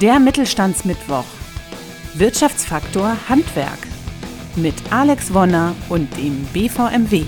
Der Mittelstandsmittwoch. Wirtschaftsfaktor Handwerk. Mit Alex Wonner und dem BVMW.